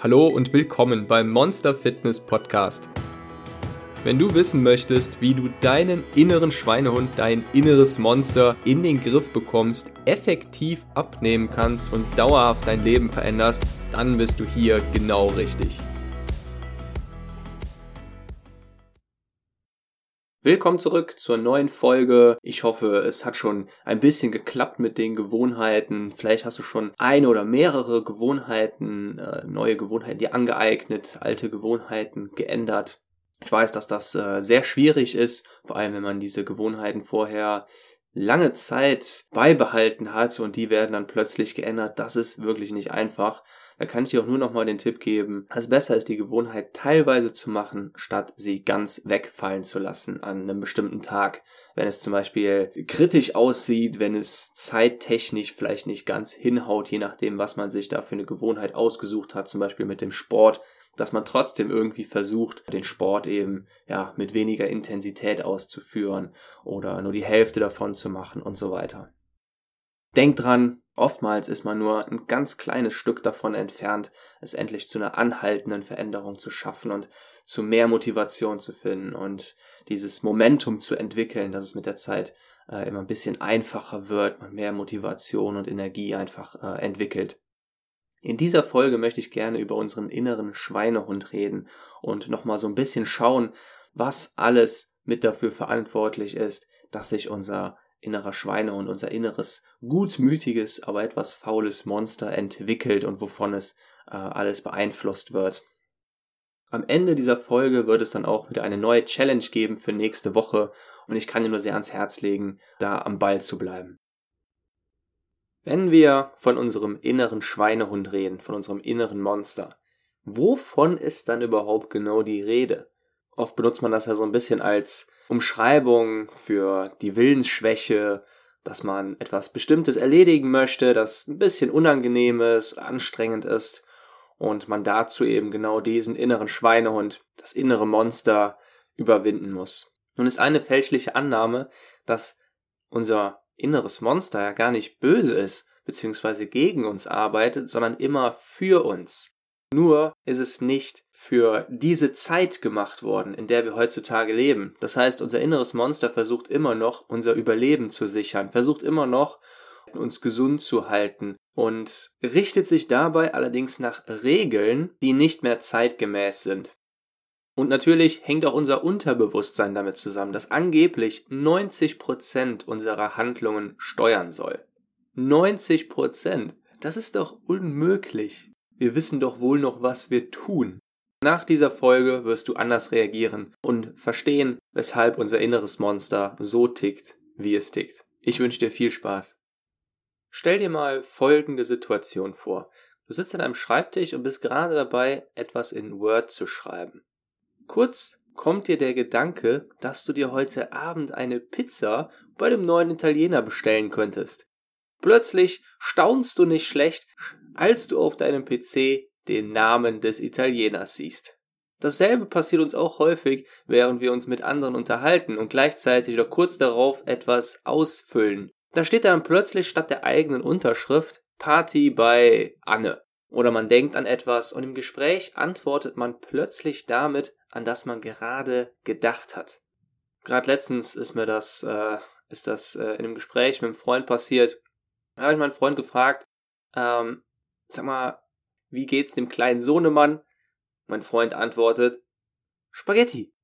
Hallo und willkommen beim Monster Fitness Podcast. Wenn du wissen möchtest, wie du deinen inneren Schweinehund, dein inneres Monster in den Griff bekommst, effektiv abnehmen kannst und dauerhaft dein Leben veränderst, dann bist du hier genau richtig. Willkommen zurück zur neuen Folge. Ich hoffe, es hat schon ein bisschen geklappt mit den Gewohnheiten. Vielleicht hast du schon eine oder mehrere Gewohnheiten, äh, neue Gewohnheiten dir angeeignet, alte Gewohnheiten geändert. Ich weiß, dass das äh, sehr schwierig ist, vor allem wenn man diese Gewohnheiten vorher lange Zeit beibehalten hat und die werden dann plötzlich geändert. Das ist wirklich nicht einfach. Da kann ich dir auch nur noch mal den Tipp geben, dass es besser ist, die Gewohnheit teilweise zu machen, statt sie ganz wegfallen zu lassen an einem bestimmten Tag. Wenn es zum Beispiel kritisch aussieht, wenn es zeittechnisch vielleicht nicht ganz hinhaut, je nachdem, was man sich da für eine Gewohnheit ausgesucht hat, zum Beispiel mit dem Sport, dass man trotzdem irgendwie versucht, den Sport eben ja mit weniger Intensität auszuführen oder nur die Hälfte davon zu machen und so weiter. Denkt dran, oftmals ist man nur ein ganz kleines Stück davon entfernt, es endlich zu einer anhaltenden Veränderung zu schaffen und zu mehr Motivation zu finden und dieses Momentum zu entwickeln, dass es mit der Zeit äh, immer ein bisschen einfacher wird, man mehr Motivation und Energie einfach äh, entwickelt. In dieser Folge möchte ich gerne über unseren inneren Schweinehund reden und nochmal so ein bisschen schauen, was alles mit dafür verantwortlich ist, dass sich unser innerer Schweinehund, unser inneres, gutmütiges, aber etwas faules Monster entwickelt und wovon es äh, alles beeinflusst wird. Am Ende dieser Folge wird es dann auch wieder eine neue Challenge geben für nächste Woche und ich kann dir nur sehr ans Herz legen, da am Ball zu bleiben. Wenn wir von unserem inneren Schweinehund reden, von unserem inneren Monster, wovon ist dann überhaupt genau die Rede? Oft benutzt man das ja so ein bisschen als Umschreibung für die Willensschwäche, dass man etwas Bestimmtes erledigen möchte, das ein bisschen unangenehm ist, anstrengend ist und man dazu eben genau diesen inneren Schweinehund, das innere Monster überwinden muss. Nun ist eine fälschliche Annahme, dass unser inneres Monster ja gar nicht böse ist, beziehungsweise gegen uns arbeitet, sondern immer für uns. Nur ist es nicht für diese Zeit gemacht worden, in der wir heutzutage leben. Das heißt, unser inneres Monster versucht immer noch, unser Überleben zu sichern, versucht immer noch, uns gesund zu halten und richtet sich dabei allerdings nach Regeln, die nicht mehr zeitgemäß sind. Und natürlich hängt auch unser Unterbewusstsein damit zusammen, das angeblich 90% unserer Handlungen steuern soll. 90%? Das ist doch unmöglich. Wir wissen doch wohl noch, was wir tun. Nach dieser Folge wirst du anders reagieren und verstehen, weshalb unser inneres Monster so tickt, wie es tickt. Ich wünsche dir viel Spaß. Stell dir mal folgende Situation vor. Du sitzt an einem Schreibtisch und bist gerade dabei, etwas in Word zu schreiben. Kurz kommt dir der Gedanke, dass du dir heute Abend eine Pizza bei dem neuen Italiener bestellen könntest. Plötzlich staunst du nicht schlecht, als du auf deinem PC den Namen des Italieners siehst. Dasselbe passiert uns auch häufig, während wir uns mit anderen unterhalten und gleichzeitig oder kurz darauf etwas ausfüllen. Da steht dann plötzlich statt der eigenen Unterschrift Party bei Anne. Oder man denkt an etwas und im Gespräch antwortet man plötzlich damit, an das man gerade gedacht hat. Gerade letztens ist mir das, äh, ist das äh, in einem Gespräch mit einem Freund passiert. Da habe ich meinen Freund gefragt, ähm, sag mal, wie geht's dem kleinen Sohnemann? Mein Freund antwortet, Spaghetti.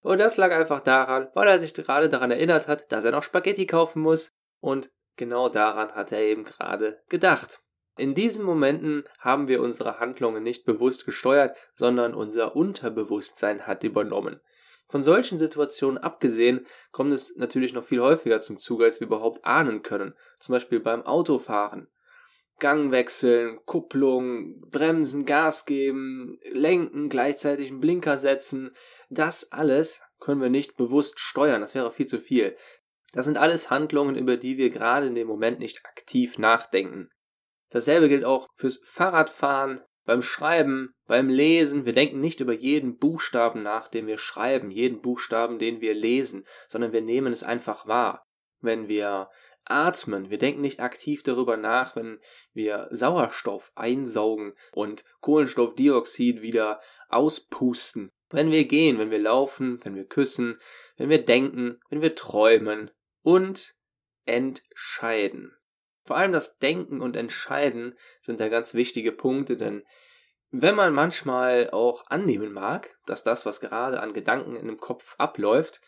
Und das lag einfach daran, weil er sich gerade daran erinnert hat, dass er noch Spaghetti kaufen muss. Und genau daran hat er eben gerade gedacht. In diesen Momenten haben wir unsere Handlungen nicht bewusst gesteuert, sondern unser Unterbewusstsein hat übernommen. Von solchen Situationen abgesehen kommt es natürlich noch viel häufiger zum Zuge, als wir überhaupt ahnen können. Zum Beispiel beim Autofahren. Gang wechseln, Kupplung, Bremsen, Gas geben, lenken, gleichzeitig einen Blinker setzen. Das alles können wir nicht bewusst steuern. Das wäre viel zu viel. Das sind alles Handlungen, über die wir gerade in dem Moment nicht aktiv nachdenken. Dasselbe gilt auch fürs Fahrradfahren, beim Schreiben, beim Lesen. Wir denken nicht über jeden Buchstaben nach, den wir schreiben, jeden Buchstaben, den wir lesen, sondern wir nehmen es einfach wahr. Wenn wir atmen. Wir denken nicht aktiv darüber nach, wenn wir Sauerstoff einsaugen und Kohlenstoffdioxid wieder auspusten. Wenn wir gehen, wenn wir laufen, wenn wir küssen, wenn wir denken, wenn wir träumen und entscheiden. Vor allem das Denken und Entscheiden sind da ganz wichtige Punkte, denn wenn man manchmal auch annehmen mag, dass das, was gerade an Gedanken in dem Kopf abläuft,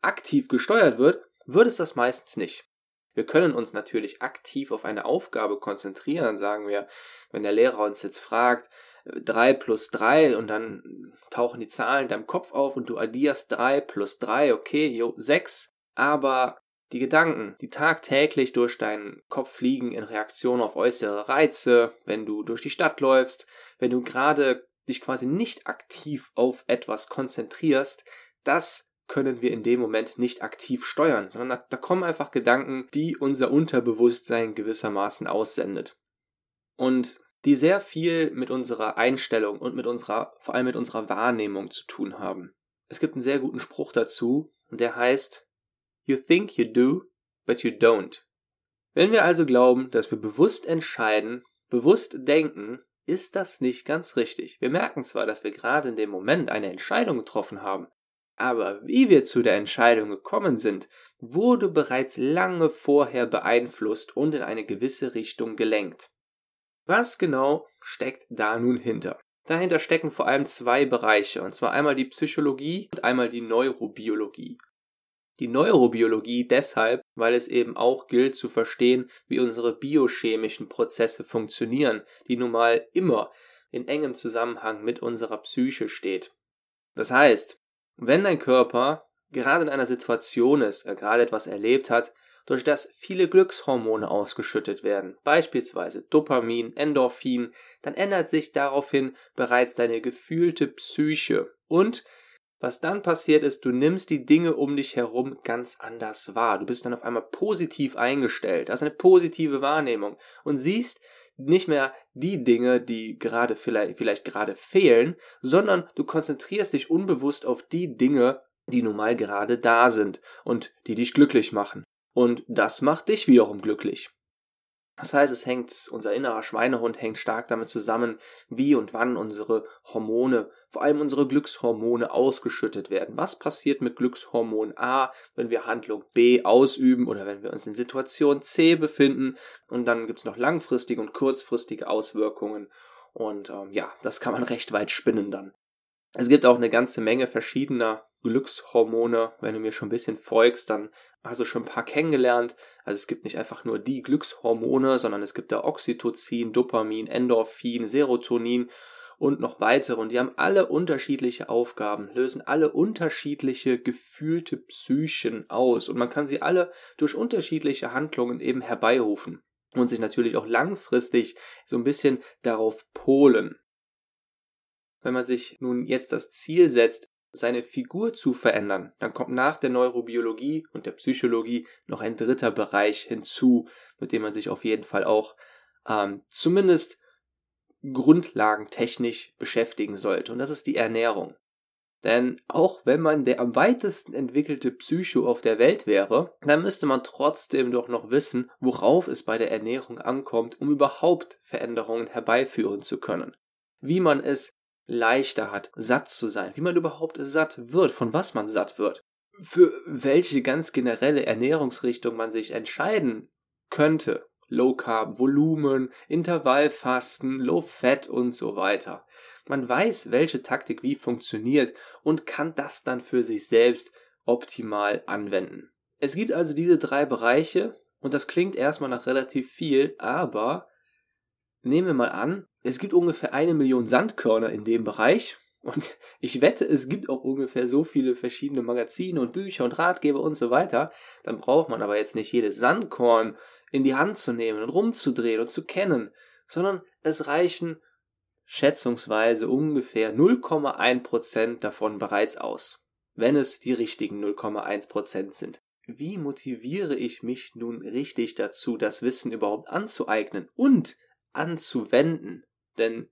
aktiv gesteuert wird, wird es das meistens nicht. Wir können uns natürlich aktiv auf eine Aufgabe konzentrieren, sagen wir, wenn der Lehrer uns jetzt fragt, 3 plus 3 und dann tauchen die Zahlen in deinem Kopf auf und du addierst 3 plus 3, okay, jo, 6. Aber die Gedanken, die tagtäglich durch deinen Kopf fliegen in Reaktion auf äußere Reize, wenn du durch die Stadt läufst, wenn du gerade dich quasi nicht aktiv auf etwas konzentrierst, das können wir in dem Moment nicht aktiv steuern, sondern da, da kommen einfach Gedanken, die unser Unterbewusstsein gewissermaßen aussendet. Und die sehr viel mit unserer Einstellung und mit unserer, vor allem mit unserer Wahrnehmung zu tun haben. Es gibt einen sehr guten Spruch dazu, und der heißt, You think you do, but you don't. Wenn wir also glauben, dass wir bewusst entscheiden, bewusst denken, ist das nicht ganz richtig. Wir merken zwar, dass wir gerade in dem Moment eine Entscheidung getroffen haben, aber wie wir zu der Entscheidung gekommen sind, wurde bereits lange vorher beeinflusst und in eine gewisse Richtung gelenkt. Was genau steckt da nun hinter? Dahinter stecken vor allem zwei Bereiche, und zwar einmal die Psychologie und einmal die Neurobiologie. Die Neurobiologie deshalb, weil es eben auch gilt zu verstehen, wie unsere biochemischen Prozesse funktionieren, die nun mal immer in engem Zusammenhang mit unserer Psyche steht. Das heißt, wenn dein Körper gerade in einer Situation ist, er gerade etwas erlebt hat, durch das viele Glückshormone ausgeschüttet werden, beispielsweise Dopamin, Endorphin, dann ändert sich daraufhin bereits deine gefühlte Psyche. Und was dann passiert ist, du nimmst die Dinge um dich herum ganz anders wahr. Du bist dann auf einmal positiv eingestellt, hast eine positive Wahrnehmung und siehst nicht mehr die Dinge, die gerade vielleicht, vielleicht gerade fehlen, sondern du konzentrierst dich unbewusst auf die Dinge, die nun mal gerade da sind und die dich glücklich machen. Und das macht dich wiederum glücklich. Das heißt, es hängt, unser innerer Schweinehund hängt stark damit zusammen, wie und wann unsere Hormone, vor allem unsere Glückshormone ausgeschüttet werden. Was passiert mit Glückshormon A, wenn wir Handlung B ausüben oder wenn wir uns in Situation C befinden? Und dann gibt es noch langfristige und kurzfristige Auswirkungen. Und ähm, ja, das kann man recht weit spinnen dann. Es gibt auch eine ganze Menge verschiedener Glückshormone. Wenn du mir schon ein bisschen folgst, dann hast du schon ein paar kennengelernt. Also es gibt nicht einfach nur die Glückshormone, sondern es gibt da Oxytocin, Dopamin, Endorphin, Serotonin und noch weitere. Und die haben alle unterschiedliche Aufgaben, lösen alle unterschiedliche gefühlte Psychen aus. Und man kann sie alle durch unterschiedliche Handlungen eben herbeirufen. Und sich natürlich auch langfristig so ein bisschen darauf polen. Wenn man sich nun jetzt das Ziel setzt, seine Figur zu verändern, dann kommt nach der Neurobiologie und der Psychologie noch ein dritter Bereich hinzu, mit dem man sich auf jeden Fall auch ähm, zumindest grundlagentechnisch beschäftigen sollte. Und das ist die Ernährung. Denn auch wenn man der am weitesten entwickelte Psycho auf der Welt wäre, dann müsste man trotzdem doch noch wissen, worauf es bei der Ernährung ankommt, um überhaupt Veränderungen herbeiführen zu können. Wie man es leichter hat, satt zu sein, wie man überhaupt satt wird, von was man satt wird, für welche ganz generelle Ernährungsrichtung man sich entscheiden könnte. Low Carb, Volumen, Intervallfasten, Low Fat und so weiter. Man weiß, welche Taktik wie funktioniert und kann das dann für sich selbst optimal anwenden. Es gibt also diese drei Bereiche und das klingt erstmal nach relativ viel, aber nehmen wir mal an, es gibt ungefähr eine Million Sandkörner in dem Bereich. Und ich wette, es gibt auch ungefähr so viele verschiedene Magazine und Bücher und Ratgeber und so weiter. Dann braucht man aber jetzt nicht jedes Sandkorn in die Hand zu nehmen und rumzudrehen und zu kennen, sondern es reichen schätzungsweise ungefähr 0,1% davon bereits aus, wenn es die richtigen 0,1% sind. Wie motiviere ich mich nun richtig dazu, das Wissen überhaupt anzueignen und anzuwenden. Denn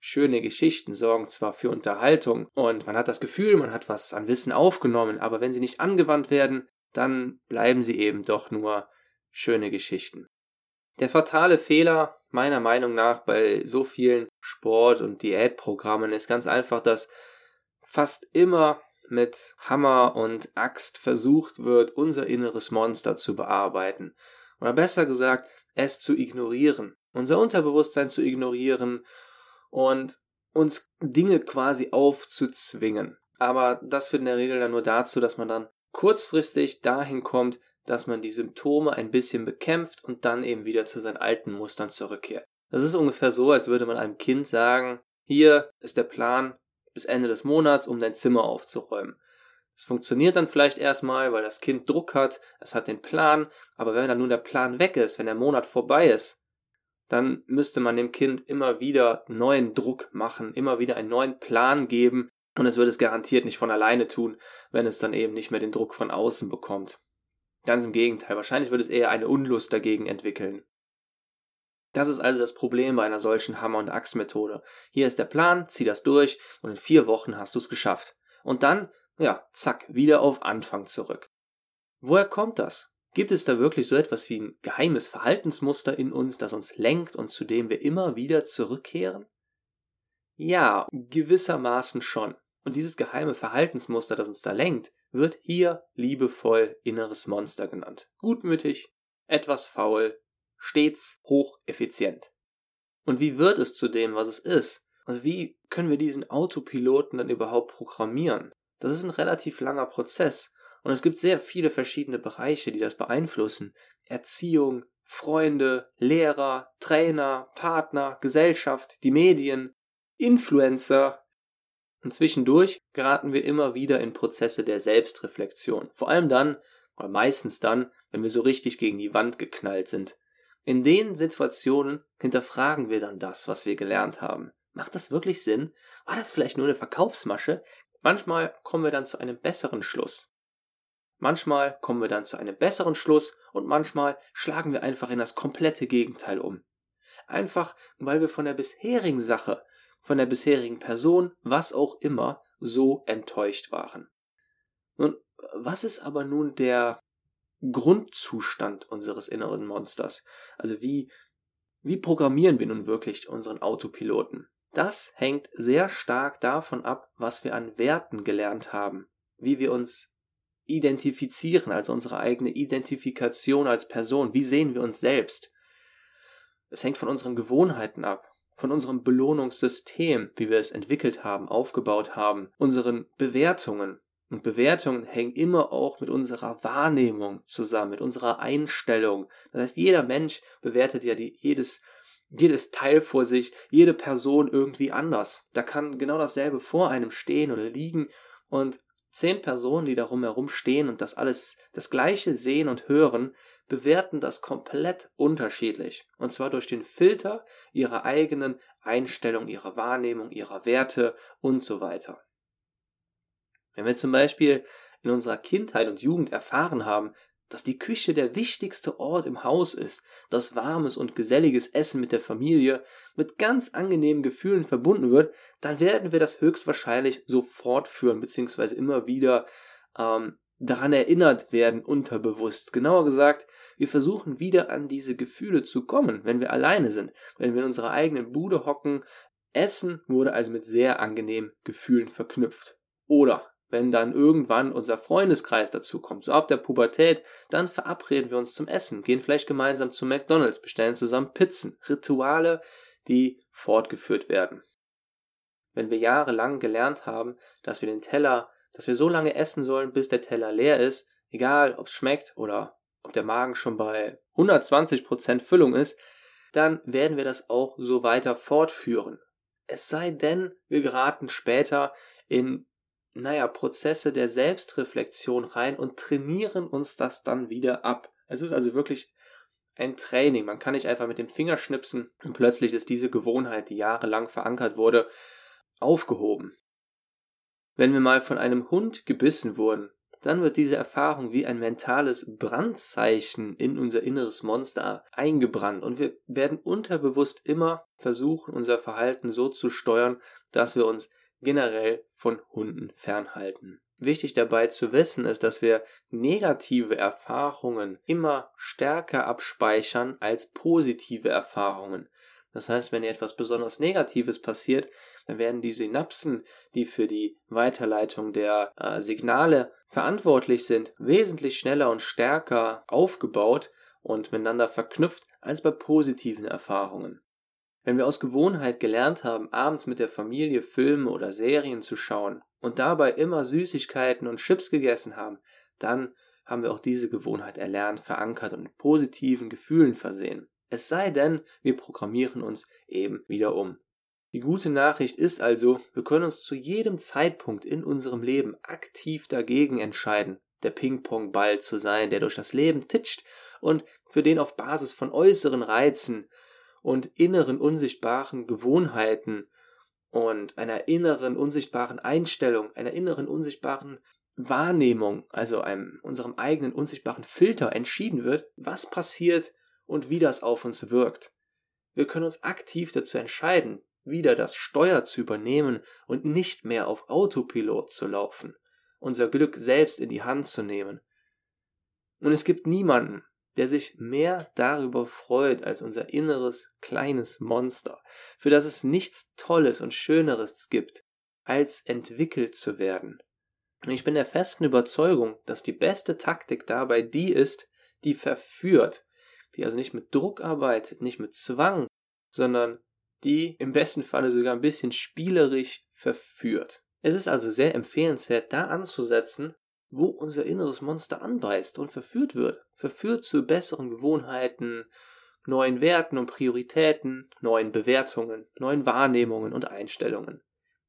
schöne Geschichten sorgen zwar für Unterhaltung und man hat das Gefühl, man hat was an Wissen aufgenommen, aber wenn sie nicht angewandt werden, dann bleiben sie eben doch nur schöne Geschichten. Der fatale Fehler meiner Meinung nach bei so vielen Sport- und Diätprogrammen ist ganz einfach, dass fast immer mit Hammer und Axt versucht wird, unser inneres Monster zu bearbeiten. Oder besser gesagt, es zu ignorieren. Unser Unterbewusstsein zu ignorieren und uns Dinge quasi aufzuzwingen. Aber das führt in der Regel dann nur dazu, dass man dann kurzfristig dahin kommt, dass man die Symptome ein bisschen bekämpft und dann eben wieder zu seinen alten Mustern zurückkehrt. Das ist ungefähr so, als würde man einem Kind sagen, hier ist der Plan bis Ende des Monats, um dein Zimmer aufzuräumen. Es funktioniert dann vielleicht erstmal, weil das Kind Druck hat, es hat den Plan, aber wenn dann nun der Plan weg ist, wenn der Monat vorbei ist, dann müsste man dem Kind immer wieder neuen Druck machen, immer wieder einen neuen Plan geben und es wird es garantiert nicht von alleine tun, wenn es dann eben nicht mehr den Druck von außen bekommt. Ganz im Gegenteil, wahrscheinlich wird es eher eine Unlust dagegen entwickeln. Das ist also das Problem bei einer solchen Hammer- und Axt-Methode. Hier ist der Plan, zieh das durch und in vier Wochen hast du es geschafft. Und dann, ja, zack, wieder auf Anfang zurück. Woher kommt das? Gibt es da wirklich so etwas wie ein geheimes Verhaltensmuster in uns, das uns lenkt und zu dem wir immer wieder zurückkehren? Ja, gewissermaßen schon. Und dieses geheime Verhaltensmuster, das uns da lenkt, wird hier liebevoll inneres Monster genannt. Gutmütig, etwas faul, stets hocheffizient. Und wie wird es zu dem, was es ist? Also wie können wir diesen Autopiloten dann überhaupt programmieren? Das ist ein relativ langer Prozess und es gibt sehr viele verschiedene Bereiche, die das beeinflussen. Erziehung, Freunde, Lehrer, Trainer, Partner, Gesellschaft, die Medien, Influencer. Und zwischendurch geraten wir immer wieder in Prozesse der Selbstreflexion. Vor allem dann, oder meistens dann, wenn wir so richtig gegen die Wand geknallt sind. In den Situationen hinterfragen wir dann das, was wir gelernt haben. Macht das wirklich Sinn? War das vielleicht nur eine Verkaufsmasche? Manchmal kommen wir dann zu einem besseren Schluss. Manchmal kommen wir dann zu einem besseren Schluss und manchmal schlagen wir einfach in das komplette Gegenteil um. Einfach, weil wir von der bisherigen Sache, von der bisherigen Person, was auch immer, so enttäuscht waren. Nun, was ist aber nun der Grundzustand unseres inneren Monsters. Also wie, wie programmieren wir nun wirklich unseren Autopiloten? Das hängt sehr stark davon ab, was wir an Werten gelernt haben, wie wir uns identifizieren, also unsere eigene Identifikation als Person, wie sehen wir uns selbst. Es hängt von unseren Gewohnheiten ab, von unserem Belohnungssystem, wie wir es entwickelt haben, aufgebaut haben, unseren Bewertungen, und Bewertungen hängen immer auch mit unserer Wahrnehmung zusammen, mit unserer Einstellung. Das heißt, jeder Mensch bewertet ja die, jedes, jedes Teil vor sich, jede Person irgendwie anders. Da kann genau dasselbe vor einem stehen oder liegen und zehn Personen, die darum herum stehen und das alles das gleiche sehen und hören, bewerten das komplett unterschiedlich. Und zwar durch den Filter ihrer eigenen Einstellung, ihrer Wahrnehmung, ihrer Werte und so weiter. Wenn wir zum Beispiel in unserer Kindheit und Jugend erfahren haben, dass die Küche der wichtigste Ort im Haus ist, dass warmes und geselliges Essen mit der Familie mit ganz angenehmen Gefühlen verbunden wird, dann werden wir das höchstwahrscheinlich so fortführen, beziehungsweise immer wieder ähm, daran erinnert werden, unterbewusst. Genauer gesagt, wir versuchen wieder an diese Gefühle zu kommen, wenn wir alleine sind, wenn wir in unserer eigenen Bude hocken. Essen wurde also mit sehr angenehmen Gefühlen verknüpft. Oder wenn dann irgendwann unser Freundeskreis dazu kommt, so ab der Pubertät, dann verabreden wir uns zum Essen, gehen vielleicht gemeinsam zu McDonalds, bestellen zusammen Pizzen, Rituale, die fortgeführt werden. Wenn wir jahrelang gelernt haben, dass wir den Teller, dass wir so lange essen sollen, bis der Teller leer ist, egal ob es schmeckt oder ob der Magen schon bei 120% Füllung ist, dann werden wir das auch so weiter fortführen. Es sei denn, wir geraten später in naja, Prozesse der Selbstreflexion rein und trainieren uns das dann wieder ab. Es ist also wirklich ein Training. Man kann nicht einfach mit dem Finger schnipsen und plötzlich ist diese Gewohnheit, die jahrelang verankert wurde, aufgehoben. Wenn wir mal von einem Hund gebissen wurden, dann wird diese Erfahrung wie ein mentales Brandzeichen in unser inneres Monster eingebrannt und wir werden unterbewusst immer versuchen, unser Verhalten so zu steuern, dass wir uns generell von Hunden fernhalten. Wichtig dabei zu wissen ist, dass wir negative Erfahrungen immer stärker abspeichern als positive Erfahrungen. Das heißt, wenn etwas besonders Negatives passiert, dann werden die Synapsen, die für die Weiterleitung der äh, Signale verantwortlich sind, wesentlich schneller und stärker aufgebaut und miteinander verknüpft als bei positiven Erfahrungen. Wenn wir aus Gewohnheit gelernt haben, abends mit der Familie Filme oder Serien zu schauen und dabei immer Süßigkeiten und Chips gegessen haben, dann haben wir auch diese Gewohnheit erlernt, verankert und mit positiven Gefühlen versehen. Es sei denn, wir programmieren uns eben wieder um. Die gute Nachricht ist also, wir können uns zu jedem Zeitpunkt in unserem Leben aktiv dagegen entscheiden, der Ping-Pong-Ball zu sein, der durch das Leben titscht und für den auf Basis von äußeren Reizen und inneren unsichtbaren Gewohnheiten und einer inneren unsichtbaren Einstellung, einer inneren unsichtbaren Wahrnehmung, also einem unserem eigenen unsichtbaren Filter entschieden wird, was passiert und wie das auf uns wirkt. Wir können uns aktiv dazu entscheiden, wieder das Steuer zu übernehmen und nicht mehr auf Autopilot zu laufen, unser Glück selbst in die Hand zu nehmen. Und es gibt niemanden, der sich mehr darüber freut als unser inneres kleines Monster, für das es nichts Tolles und Schöneres gibt, als entwickelt zu werden. Und ich bin der festen Überzeugung, dass die beste Taktik dabei die ist, die verführt, die also nicht mit Druck arbeitet, nicht mit Zwang, sondern die im besten Falle sogar ein bisschen spielerisch verführt. Es ist also sehr empfehlenswert, da anzusetzen, wo unser inneres Monster anbeißt und verführt wird. Verführt zu besseren Gewohnheiten, neuen Werten und Prioritäten, neuen Bewertungen, neuen Wahrnehmungen und Einstellungen.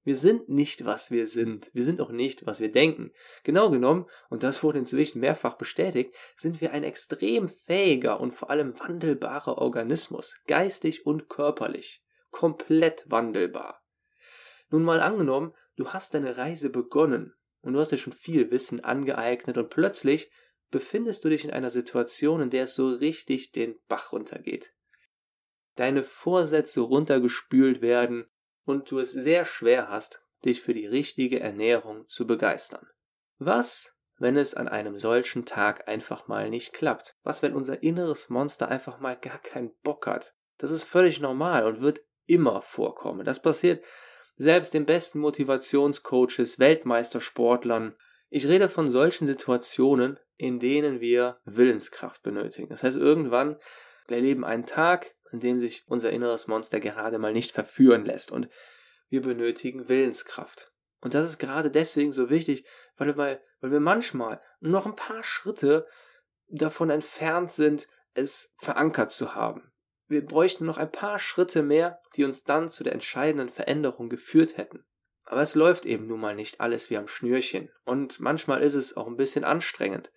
Wir sind nicht, was wir sind. Wir sind auch nicht, was wir denken. Genau genommen, und das wurde inzwischen mehrfach bestätigt, sind wir ein extrem fähiger und vor allem wandelbarer Organismus, geistig und körperlich. Komplett wandelbar. Nun mal angenommen, du hast deine Reise begonnen und du hast dir schon viel Wissen angeeignet und plötzlich befindest du dich in einer Situation, in der es so richtig den Bach runtergeht. Deine Vorsätze runtergespült werden und du es sehr schwer hast, dich für die richtige Ernährung zu begeistern. Was, wenn es an einem solchen Tag einfach mal nicht klappt? Was, wenn unser inneres Monster einfach mal gar keinen Bock hat? Das ist völlig normal und wird immer vorkommen. Das passiert selbst den besten Motivationscoaches, Weltmeistersportlern. Ich rede von solchen Situationen, in denen wir Willenskraft benötigen. Das heißt, irgendwann erleben einen Tag, in dem sich unser inneres Monster gerade mal nicht verführen lässt. Und wir benötigen Willenskraft. Und das ist gerade deswegen so wichtig, weil wir, weil wir manchmal noch ein paar Schritte davon entfernt sind, es verankert zu haben. Wir bräuchten noch ein paar Schritte mehr, die uns dann zu der entscheidenden Veränderung geführt hätten. Aber es läuft eben nun mal nicht alles wie am Schnürchen. Und manchmal ist es auch ein bisschen anstrengend.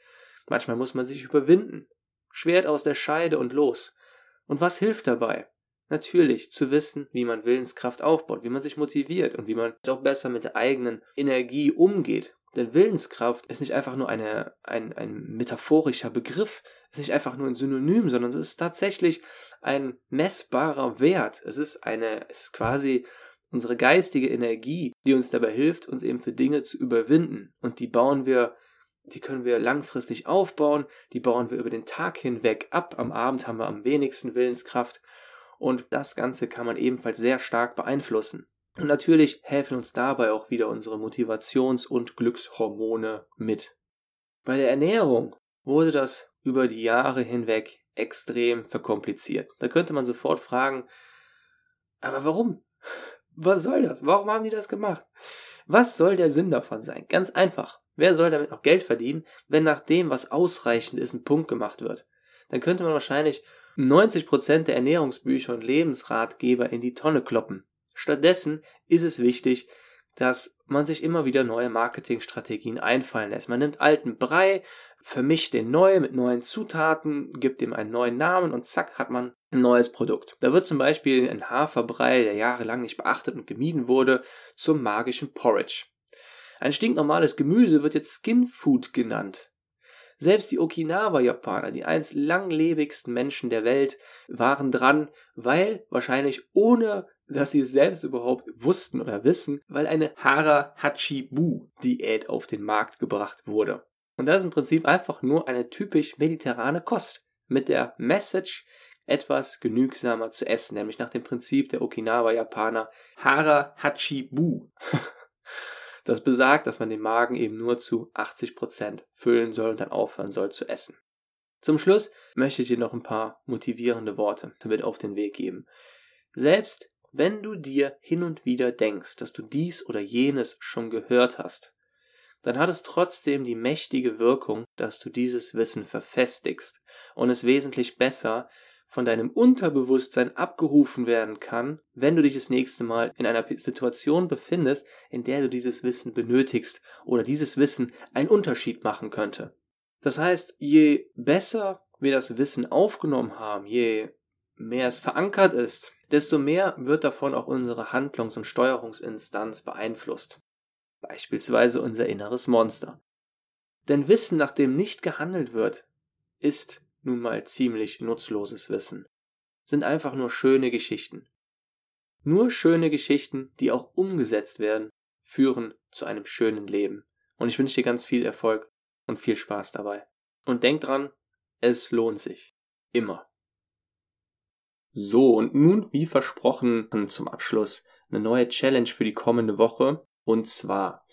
Manchmal muss man sich überwinden. Schwert aus der Scheide und los. Und was hilft dabei? Natürlich zu wissen, wie man Willenskraft aufbaut, wie man sich motiviert und wie man auch besser mit der eigenen Energie umgeht. Denn Willenskraft ist nicht einfach nur eine, ein, ein metaphorischer Begriff, ist nicht einfach nur ein Synonym, sondern es ist tatsächlich ein messbarer Wert. Es ist eine, es ist quasi unsere geistige Energie, die uns dabei hilft, uns eben für Dinge zu überwinden. Und die bauen wir die können wir langfristig aufbauen, die bauen wir über den Tag hinweg ab. Am Abend haben wir am wenigsten Willenskraft und das Ganze kann man ebenfalls sehr stark beeinflussen. Und natürlich helfen uns dabei auch wieder unsere Motivations- und Glückshormone mit. Bei der Ernährung wurde das über die Jahre hinweg extrem verkompliziert. Da könnte man sofort fragen, aber warum? Was soll das? Warum haben die das gemacht? Was soll der Sinn davon sein? Ganz einfach. Wer soll damit noch Geld verdienen, wenn nach dem, was ausreichend ist, ein Punkt gemacht wird? Dann könnte man wahrscheinlich 90% der Ernährungsbücher und Lebensratgeber in die Tonne kloppen. Stattdessen ist es wichtig, dass man sich immer wieder neue Marketingstrategien einfallen lässt. Man nimmt alten Brei, vermischt den neu mit neuen Zutaten, gibt ihm einen neuen Namen und zack hat man ein neues Produkt. Da wird zum Beispiel ein Haferbrei, der jahrelang nicht beachtet und gemieden wurde, zum magischen Porridge. Ein stinknormales Gemüse wird jetzt Skin Food genannt. Selbst die Okinawa-Japaner, die einst langlebigsten Menschen der Welt, waren dran, weil wahrscheinlich ohne dass sie es selbst überhaupt wussten oder wissen, weil eine Hara Hachibu Diät auf den Markt gebracht wurde. Und das ist im Prinzip einfach nur eine typisch mediterrane Kost mit der Message, etwas genügsamer zu essen, nämlich nach dem Prinzip der Okinawa-Japaner Hara Hachibu. Das besagt, dass man den Magen eben nur zu 80% füllen soll und dann aufhören soll zu essen. Zum Schluss möchte ich dir noch ein paar motivierende Worte damit auf den Weg geben. Selbst wenn du dir hin und wieder denkst, dass du dies oder jenes schon gehört hast, dann hat es trotzdem die mächtige Wirkung, dass du dieses Wissen verfestigst und es wesentlich besser von deinem Unterbewusstsein abgerufen werden kann, wenn du dich das nächste Mal in einer Situation befindest, in der du dieses Wissen benötigst oder dieses Wissen einen Unterschied machen könnte. Das heißt, je besser wir das Wissen aufgenommen haben, je mehr es verankert ist, desto mehr wird davon auch unsere Handlungs- und Steuerungsinstanz beeinflusst. Beispielsweise unser inneres Monster. Denn Wissen, nach dem nicht gehandelt wird, ist nun mal ziemlich nutzloses Wissen, sind einfach nur schöne Geschichten. Nur schöne Geschichten, die auch umgesetzt werden, führen zu einem schönen Leben. Und ich wünsche dir ganz viel Erfolg und viel Spaß dabei. Und denk dran, es lohnt sich. Immer. So, und nun, wie versprochen, zum Abschluss eine neue Challenge für die kommende Woche. Und zwar,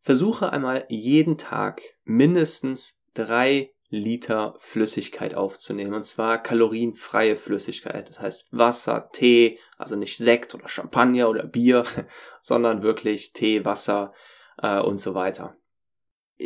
versuche einmal jeden Tag mindestens drei Liter Flüssigkeit aufzunehmen. Und zwar kalorienfreie Flüssigkeit. Das heißt Wasser, Tee, also nicht Sekt oder Champagner oder Bier, sondern wirklich Tee, Wasser äh, und so weiter.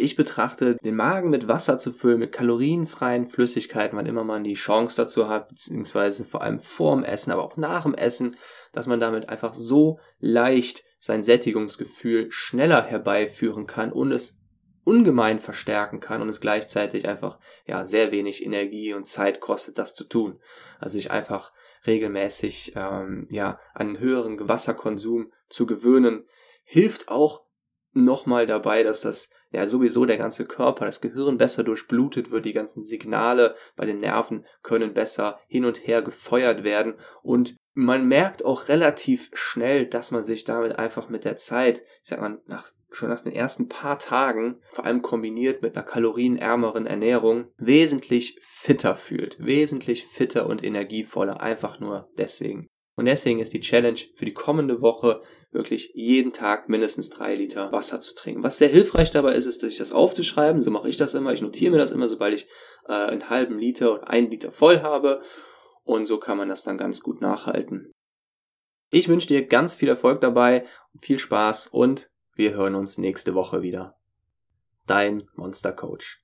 Ich betrachte den Magen mit Wasser zu füllen, mit kalorienfreien Flüssigkeiten, wann immer man die Chance dazu hat, beziehungsweise vor allem vorm Essen, aber auch nach dem Essen, dass man damit einfach so leicht sein Sättigungsgefühl schneller herbeiführen kann und es ungemein verstärken kann und es gleichzeitig einfach ja sehr wenig Energie und Zeit kostet, das zu tun. Also sich einfach regelmäßig ähm, ja an höheren Wasserkonsum zu gewöhnen, hilft auch nochmal dabei, dass das ja sowieso der ganze Körper, das Gehirn besser durchblutet wird, die ganzen Signale bei den Nerven können besser hin und her gefeuert werden und man merkt auch relativ schnell, dass man sich damit einfach mit der Zeit, ich sag mal, nach schon nach den ersten paar Tagen, vor allem kombiniert mit einer kalorienärmeren Ernährung, wesentlich fitter fühlt. Wesentlich fitter und energievoller. Einfach nur deswegen. Und deswegen ist die Challenge für die kommende Woche wirklich jeden Tag mindestens drei Liter Wasser zu trinken. Was sehr hilfreich dabei ist, ist, sich das aufzuschreiben. So mache ich das immer. Ich notiere mir das immer, sobald ich äh, einen halben Liter oder einen Liter voll habe. Und so kann man das dann ganz gut nachhalten. Ich wünsche dir ganz viel Erfolg dabei, viel Spaß und wir hören uns nächste Woche wieder. Dein Monster Coach.